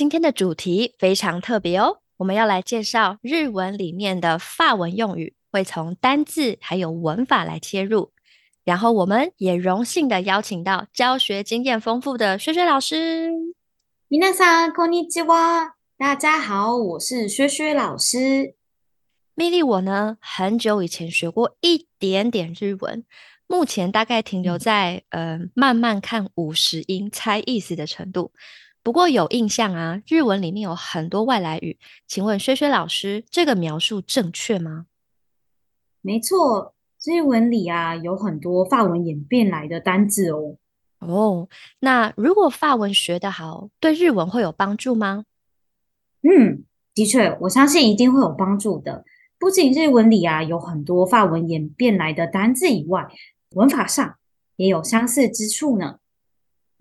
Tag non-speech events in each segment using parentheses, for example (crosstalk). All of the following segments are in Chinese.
今天的主题非常特别哦，我们要来介绍日文里面的法文用语，会从单字还有文法来切入。然后我们也荣幸的邀请到教学经验丰富的薛薛老师。皆さんこんにちは，大家好，我是薛薛老师。蜜莉，我呢很久以前学过一点点日文，目前大概停留在呃慢慢看五十音猜意思的程度。 不过有印象啊，日文里面有很多外来语，请问薛薛老师，这个描述正确吗？没错。日文里啊，有很多法文演变来的单字哦。哦，那如果法文学得好，对日文会有帮助吗？嗯，的确，我相信一定会有帮助的。不仅日文里啊有很多法文演变来的单字以外，文法上也有相似之处呢。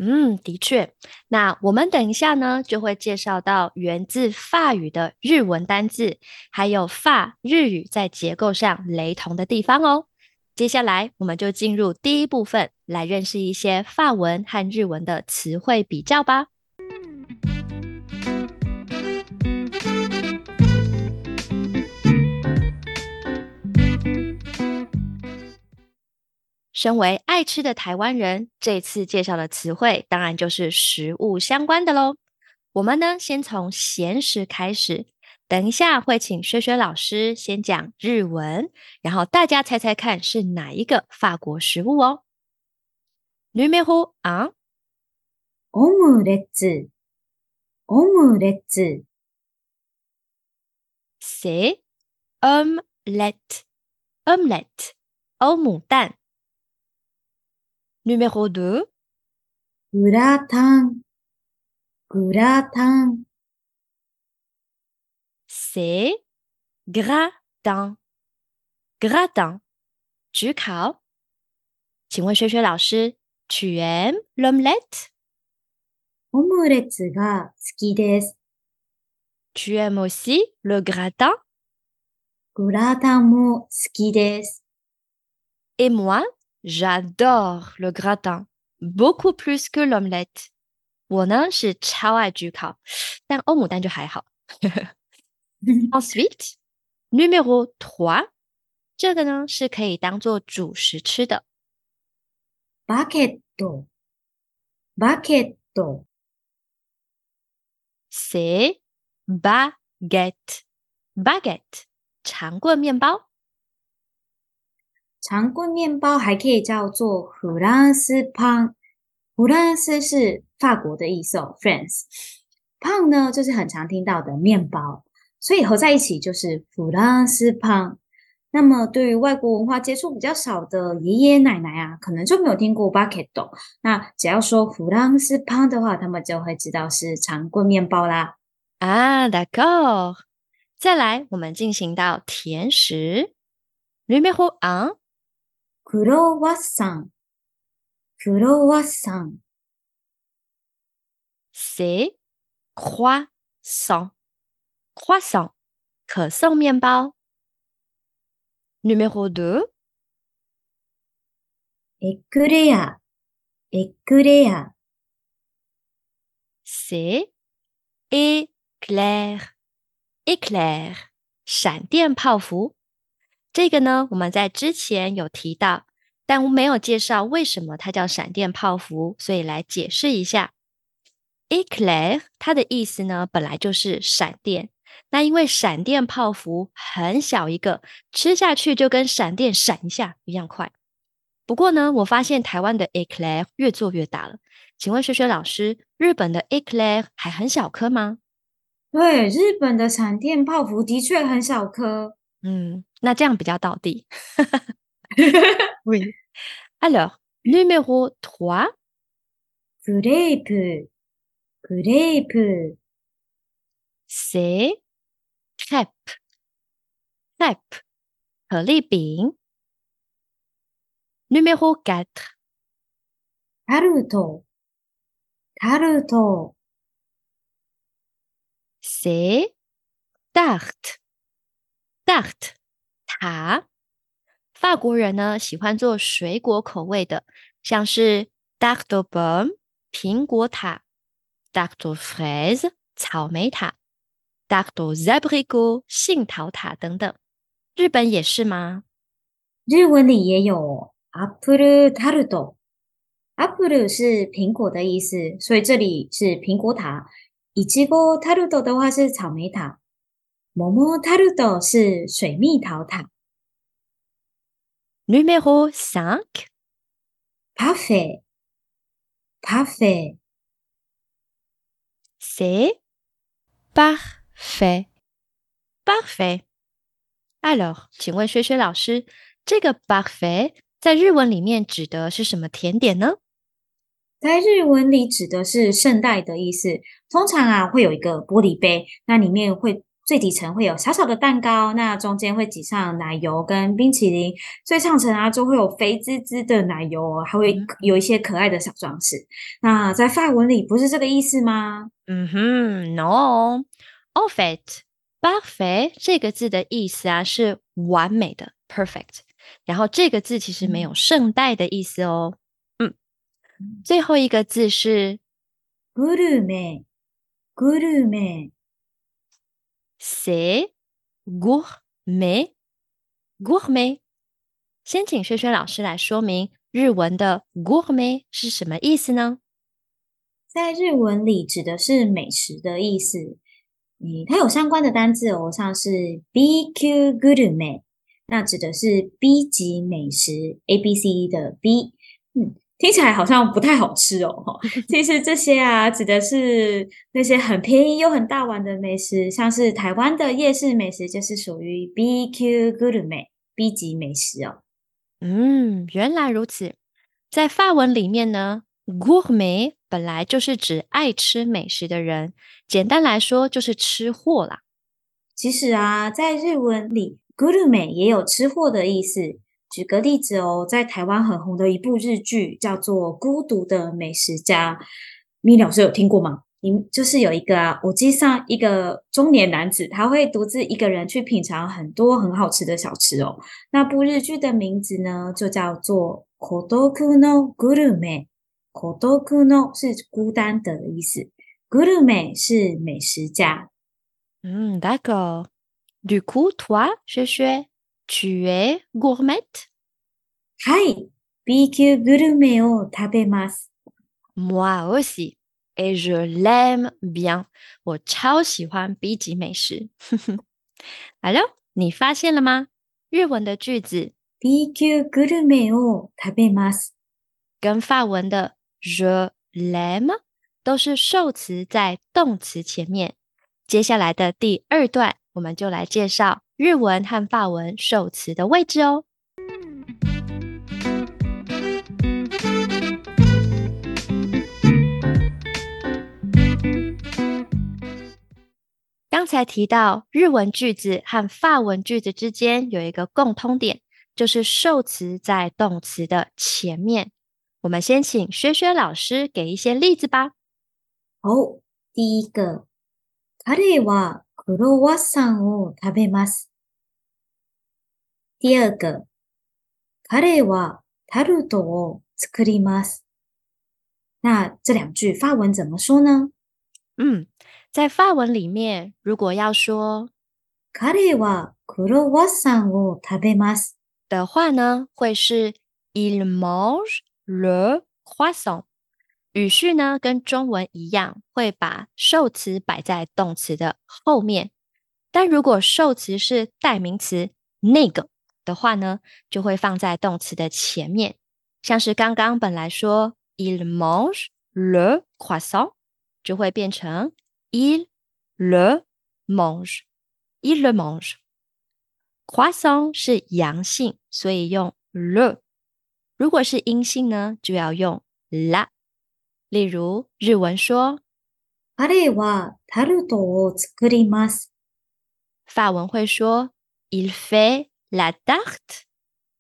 嗯，的确。那我们等一下呢，就会介绍到源自法语的日文单字，还有法日语在结构上雷同的地方哦。接下来，我们就进入第一部分，来认识一些法文和日文的词汇比较吧。身为爱吃的台湾人，这次介绍的词汇当然就是食物相关的喽。我们呢，先从咸食开始。等一下，会请薛薛老师先讲日文，然后大家猜猜看是哪一个法国食物哦。Numéro un，オムレツ，オムレツ，c'est omelette，omelette，欧姆蛋。 Numéro deux，グラタン，グラタン。c'est gratin gratin 焗烤。请问薛薛老师，tu aimes l'omelette？オムレツが好きです。Tu aimes aussi le gratin？グラタンも好きです。Et moi, j'adore le gratin, beaucoup plus que l'omelette。我呢是超爱焗烤，但欧姆蛋就还好。Ensuite, (laughs) numéro trois，这个呢是可以当做主食吃的。Baguette, baguette, c'est baguette, baguette，长棍面包。 长棍面包还可以叫做弗兰斯胖，弗兰斯是法国的意思哦，France。胖呢就是很常听到的面包。所以合在一起就是弗朗斯胖。那么对于外国文化接触比较少的爷爷奶奶啊，可能就没有听过 bucket 那只要说弗朗斯胖的话，他们就会知道是长棍面包啦。啊，d'accord。再来，我们进行到甜食。Numéro un。Croissant。Croissant。C'est croissant。croissant 可颂面包。Numéro deux éclair éclair c'est éclair éclair 闪电泡芙。这个呢，我们在之前有提到，但我没有介绍为什么它叫闪电泡芙，所以来解释一下。Eclair，它的意思呢，本来就是闪电。那因为闪电泡芙很小一个，吃下去就跟闪电闪一下一样快。不过呢，我发现台湾的 eclair 越做越大了。请问雪雪老师，日本的 eclair 还很小颗吗？对，日本的闪电泡芙的确很小颗。Mmh, oui. (laughs) Alors, numéro 3. Crêpe. Crêpe. C'est crêpe. Crêpe. Numéro 4. Taruto. Taruto. C'est tarte. tarte 塔。法国人呢喜欢做水果口味的，像是 tarte aux pommes 苹果塔，tarte aux fraises 草莓塔，tarte aux abricots 杏桃塔等等。日本也是吗？日文里也有哦アップルタルト。アップル是苹果的意思，所以这里是苹果塔。イチゴタルト的话是草莓塔， モモタルト是水蜜桃塔。 Numéro cinq パフェ、パフェ、 c'est parfait parfait。Alors，请问薛薛老师，这个 parfait 在日文里面指的是什么甜点呢？在日文里指的是圣代的意思。通常啊会有一个玻璃杯，那里面会 最底层会有小小的蛋糕，那中间会挤上奶油跟冰淇淋，最上层啊就会有肥滋滋的奶油哦，还会嗯有一些可爱的小装饰。那在法文里不是这个意思吗？嗯哼，no。En fait, parfait 这个字的意思啊是完美的 （perfect），然后这个字其实没有嗯圣代的意思哦。嗯，最后一个字是グルメ、グルメ、 c'est gourmet gourmet。先请轩轩老师来说明日文的 gourmet 是什么意思呢？在日文里指的是美食的意思。嗯，它有相关的单字哦，像是 BQ グルメ，那指的是 B 级美食，A B C D 的 B。嗯， 听起来好像不太好吃哦。哈(laughs) 其实这些啊，指的是那些很便宜又很大碗的美食，像是台湾的夜市美食，就是属于 BQ グルメ B 级美食哦。嗯，原来如此。在法文里面呢，gourmet 本来就是指爱吃美食的人，简单来说就是吃货啦。其实啊，在日文里，グルメ也有吃货的意思。 举个例子哦，在台湾很红的一部日剧叫做《孤独的美食家》，米老师有听过吗？你就是有一个啊，我记上一个中年男子，他会独自一个人去品尝很多很好吃的小吃哦。那部日剧的名字呢，就叫做《孤独のグルメ》。孤独の是孤单的意思，グルメ是美食家。嗯，d'accord。Du coup, toi, 薛薛 ，tu es gourmet？はい、B 級グルメを食べます。 Moi aussi, et je l'aime bien。我超喜欢 B 级美食。Hello，你发现了吗？日文的句子 B 級グルメを食べます。跟法文的 je l'aime 都是受词在动词前面。接下来的第二段，我们就来介绍 日文和法文受词的位置哦。刚才提到日文句子和法文句子之间有一个共通点，就是受词在动词的前面。我们先请薛薛老师给一些例子吧。好、第一个、彼はクロワッサンを食べます。 第二个、彼はタルトを作ります。那这两句法文怎么说呢？嗯，在法文里面，如果要说彼はクロワッサンを食べます。的话呢，会是 il mange le croissant。语序呢跟中文一样，会把受词摆在动词的后面。但如果受词是代名词那个 的话呢，就会放在动词的前面。像是刚刚本来说 il mange le croissant，就会变成 il le mange，il le mange。croissant 是阳性，所以用 le。如果是阴性呢，就要用 la。例如日文说彼は タルトを作ります。法文会说 il fait la tarte，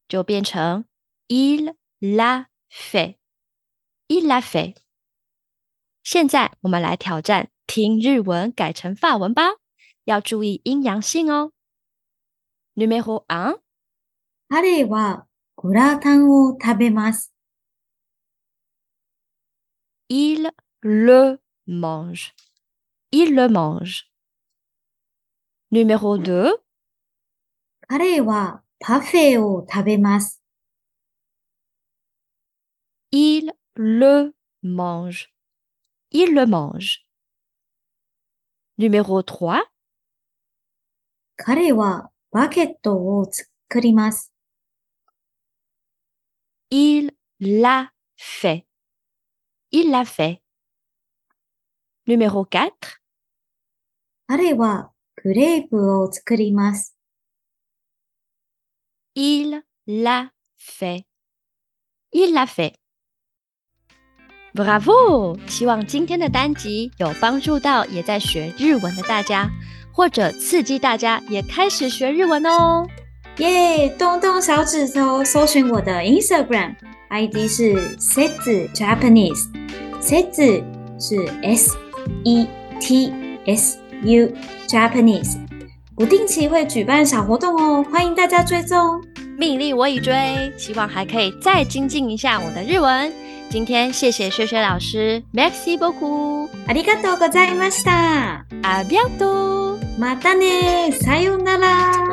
就变成 il l'a fait，il l'a fait。现在我们来挑战听日文改成法文吧，要注意阴阳性哦。Numéro un，彼はグラタンを食べます。 il le mange. Il le mange. Numéro 2, 彼はパフェを食べます。 il le mange. Il le mange. Numéro 3, 彼はバケットを作ります。 il l'a fait. Il l'a fait. Numéro 4, 彼はクレープを作ります。 Il l'a fait. Il l'a fait. Bravo！希望今天的单集有帮助到也在学日文的大家，或者刺激大家也开始学日文哦。耶！动动小指头，搜寻我的 Instagram，ID 是 Setu Japanese。Setu 是 S E T S U Japanese，不定期会举办小活动哦，欢迎大家追踪。命令我已追，希望还可以再精进一下我的日文。今天谢谢薛薛老师，Merci beaucoup，ありがとうございました。à bientôt。またね，さようなら。